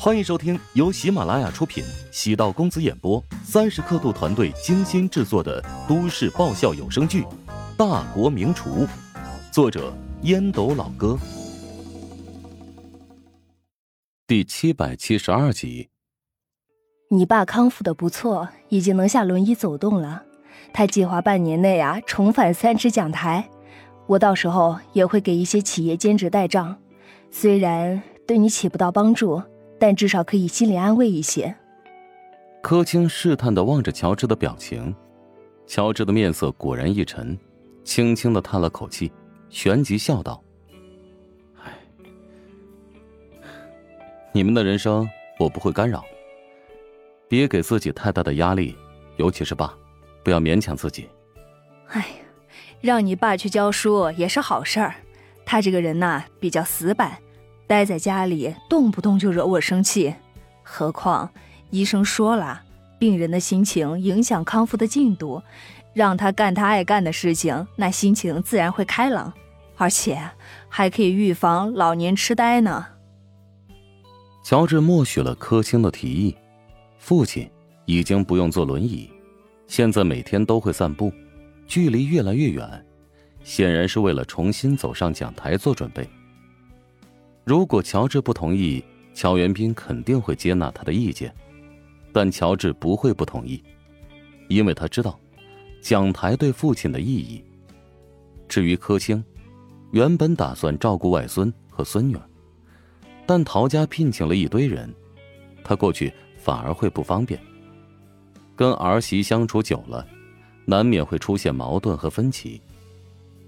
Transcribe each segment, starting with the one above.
欢迎收听由喜马拉雅出品、喜道公子演播、三十刻度团队精心制作的都市爆笑有声剧《大国名厨》，作者烟斗老哥，第七百七十二集。你爸康复的不错，已经能下轮椅走动了。他计划半年内啊重返三尺讲台，我到时候也会给一些企业兼职代账，虽然对你起不到帮助。但至少可以心里安慰一些。柯青试探的望着乔治的表情，乔治的面色果然一沉，轻轻的叹了口气，旋即笑道：“唉，你们的人生我不会干扰，别给自己太大的压力，尤其是爸，不要勉强自己。”哎呀，让你爸去教书也是好事儿，他这个人呐比较死板。待在家里，动不动就惹我生气。何况医生说了，病人的心情影响康复的进度，让他干他爱干的事情，那心情自然会开朗，而且还可以预防老年痴呆呢。乔治默许了柯青的提议，父亲已经不用坐轮椅，现在每天都会散步，距离越来越远，显然是为了重新走上讲台做准备。如果乔治不同意，乔元斌肯定会接纳他的意见，但乔治不会不同意，因为他知道讲台对父亲的意义。至于柯青，原本打算照顾外孙和孙女，但陶家聘请了一堆人，他过去反而会不方便。跟儿媳相处久了，难免会出现矛盾和分歧，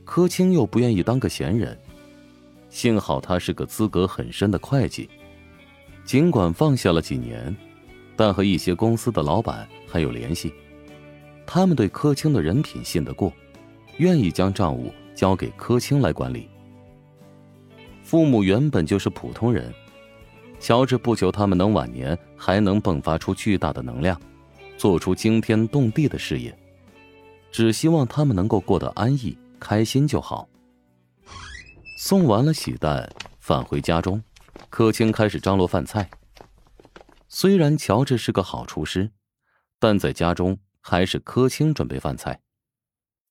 柯青又不愿意当个闲人。幸好他是个资格很深的会计，尽管放下了几年，但和一些公司的老板还有联系。他们对柯青的人品信得过，愿意将账务交给柯青来管理。父母原本就是普通人，乔治不求他们能晚年还能迸发出巨大的能量，做出惊天动地的事业，只希望他们能够过得安逸、开心就好。送完了喜蛋，返回家中，柯青开始张罗饭菜。虽然乔治是个好厨师，但在家中还是柯青准备饭菜。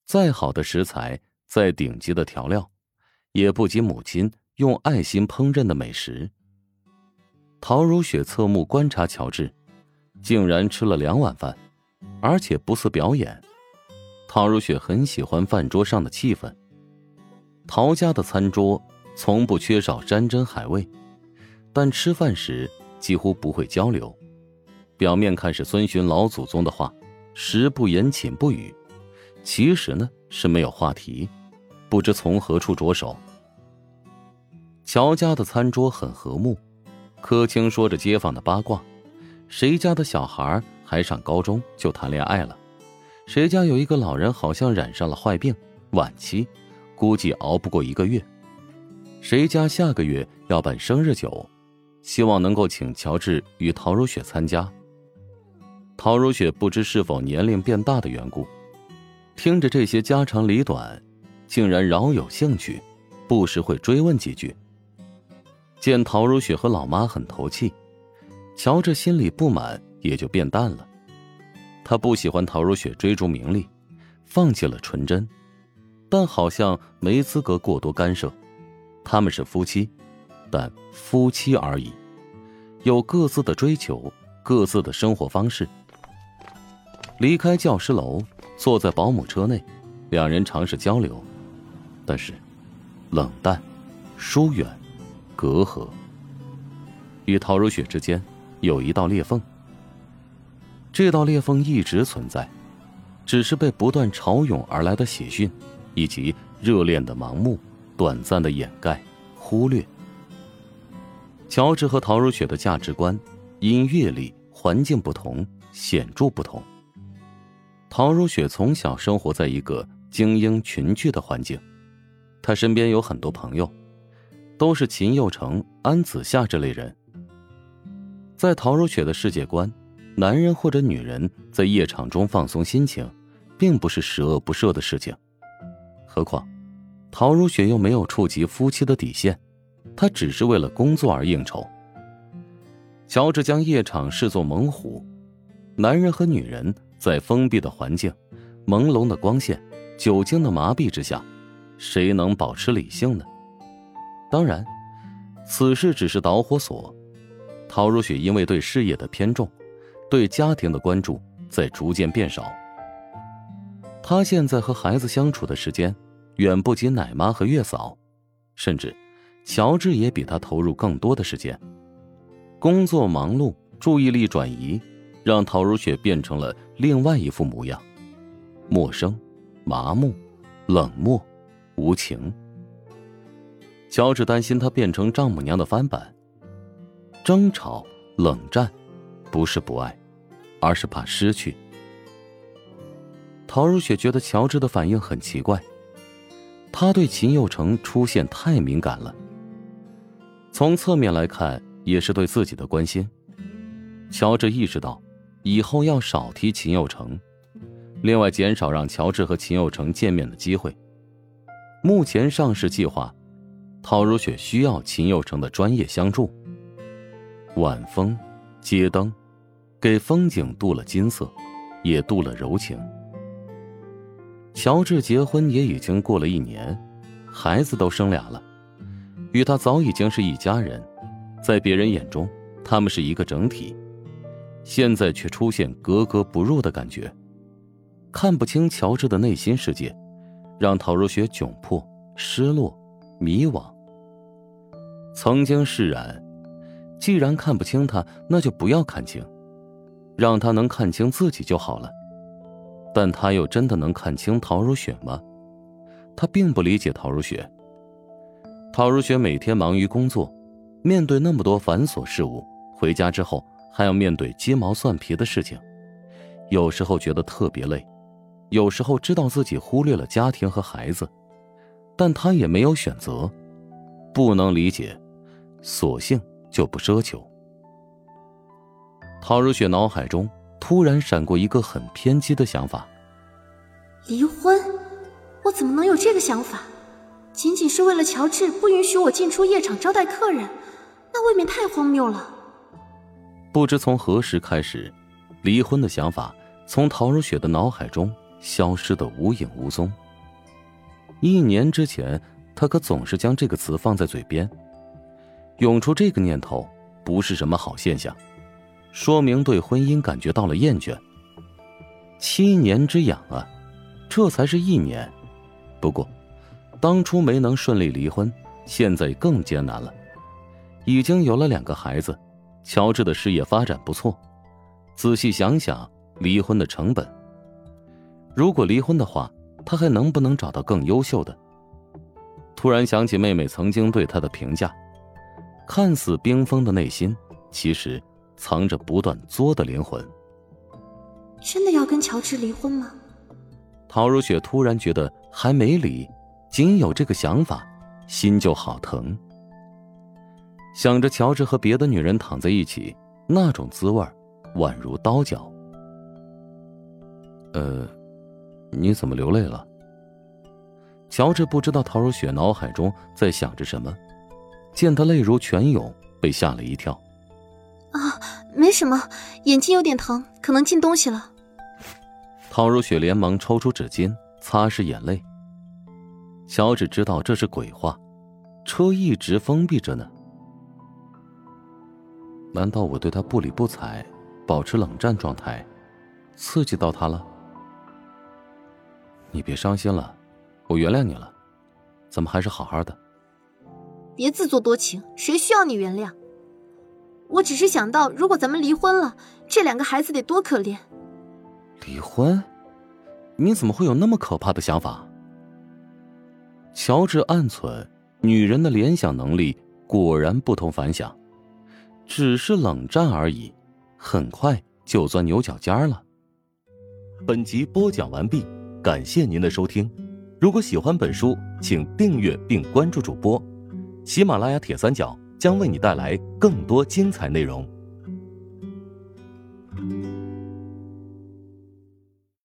再好的食材，再顶级的调料，也不及母亲用爱心烹饪的美食。陶如雪侧目观察乔治，竟然吃了两碗饭，而且不似表演。陶如雪很喜欢饭桌上的气氛。陶家的餐桌从不缺少山珍海味，但吃饭时几乎不会交流。表面看是遵循老祖宗的话，食不言，寝不语，其实呢是没有话题，不知从何处着手。乔家的餐桌很和睦，柯青说着街坊的八卦，谁家的小孩还上高中就谈恋爱了，谁家有一个老人好像染上了坏病，晚期。估计熬不过一个月，谁家下个月要办生日酒，希望能够请乔治与陶如雪参加。陶如雪不知是否年龄变大的缘故，听着这些家长里短，竟然饶有兴趣，不时会追问几句。见陶如雪和老妈很投气，乔治心里不满也就变淡了。他不喜欢陶如雪追逐名利，放弃了纯真。但好像没资格过多干涉，他们是夫妻，但夫妻而已，有各自的追求，各自的生活方式。离开教师楼，坐在保姆车内，两人尝试交流，但是冷淡、疏远、隔阂。与陶如雪之间有一道裂缝，这道裂缝一直存在，只是被不断潮涌而来的喜讯。以及热恋的盲目、短暂的掩盖、忽略。乔治和陶如雪的价值观、因阅历、环境不同，显著不同。陶如雪从小生活在一个精英群聚的环境，她身边有很多朋友，都是秦佑成、安子夏这类人。在陶如雪的世界观，男人或者女人在夜场中放松心情，并不是十恶不赦的事情。何况，陶如雪又没有触及夫妻的底线，她只是为了工作而应酬。乔治将夜场视作猛虎，男人和女人在封闭的环境、朦胧的光线、酒精的麻痹之下，谁能保持理性呢？当然，此事只是导火索。陶如雪因为对事业的偏重，对家庭的关注在逐渐变少。她现在和孩子相处的时间，远不及奶妈和月嫂，甚至，乔治也比她投入更多的时间。工作忙碌，注意力转移，让陶如雪变成了另外一副模样：陌生、麻木、冷漠、无情。乔治担心她变成丈母娘的翻版。争吵、冷战，不是不爱，而是怕失去。陶如雪觉得乔治的反应很奇怪，他对秦佑成出现太敏感了。从侧面来看。也是对自己的关心。乔治意识到，以后要少提秦佑成，另外减少让乔治和秦佑成见面的机会。目前上市计划，陶如雪需要秦佑成的专业相助。晚风，街灯，给风景镀了金色，也镀了柔情。乔治结婚也已经过了一年，孩子都生俩了，与他早已经是一家人。在别人眼中，他们是一个整体，现在却出现格格不入的感觉，看不清乔治的内心世界，让陶如雪窘迫、失落、迷惘。曾经释然，既然看不清他，那就不要看清，让他能看清自己就好了。但他又真的能看清陶如雪吗？他并不理解陶如雪。陶如雪每天忙于工作。面对那么多繁琐事务，回家之后还要面对鸡毛蒜皮的事情，有时候觉得特别累，有时候知道自己忽略了家庭和孩子，但他也没有选择，不能理解，索性就不奢求。陶如雪脑海中突然闪过一个很偏激的想法：离婚？我怎么能有这个想法？仅仅是为了乔治不允许我进出夜场招待客人？那未免太荒谬了。不知从何时开始，离婚的想法从陶如雪的脑海中消失的无影无踪。一年之前，他可总是将这个词放在嘴边。涌出这个念头不是什么好现象，说明对婚姻感觉到了厌倦。七年之痒啊，这才是一年。不过，当初没能顺利离婚，现在更艰难了。已经有了两个孩子，乔治的事业发展不错。仔细想想，离婚的成本。如果离婚的话，他还能不能找到更优秀的？突然想起妹妹曾经对他的评价，看似冰封的内心，其实藏着不断作的灵魂。真的要跟乔治离婚吗？陶如雪突然觉得还没离，仅有这个想法，心就好疼。想着乔治和别的女人躺在一起，那种滋味宛如刀绞。呃，你怎么流泪了？乔治不知道陶如雪脑海中在想着什么，见她泪如泉涌，被吓了一跳。啊，没什么，眼睛有点疼，可能进东西了。陶如雪连忙抽出纸巾擦拭眼泪。乔治知道这是鬼话，车一直封闭着呢。难道我对他不理不睬，保持冷战状态，刺激到他了？你别伤心了，我原谅你了，咱们还是好好的。别自作多情，谁需要你原谅？我只是想到，如果咱们离婚了，这两个孩子得多可怜。离婚？你怎么会有那么可怕的想法？乔治暗忖，女人的联想能力果然不同凡响。只是冷战而已，很快就钻牛角尖了。本集播讲完毕，感谢您的收听。如果喜欢本书，请订阅并关注主播。喜马拉雅铁三角将为你带来更多精彩内容。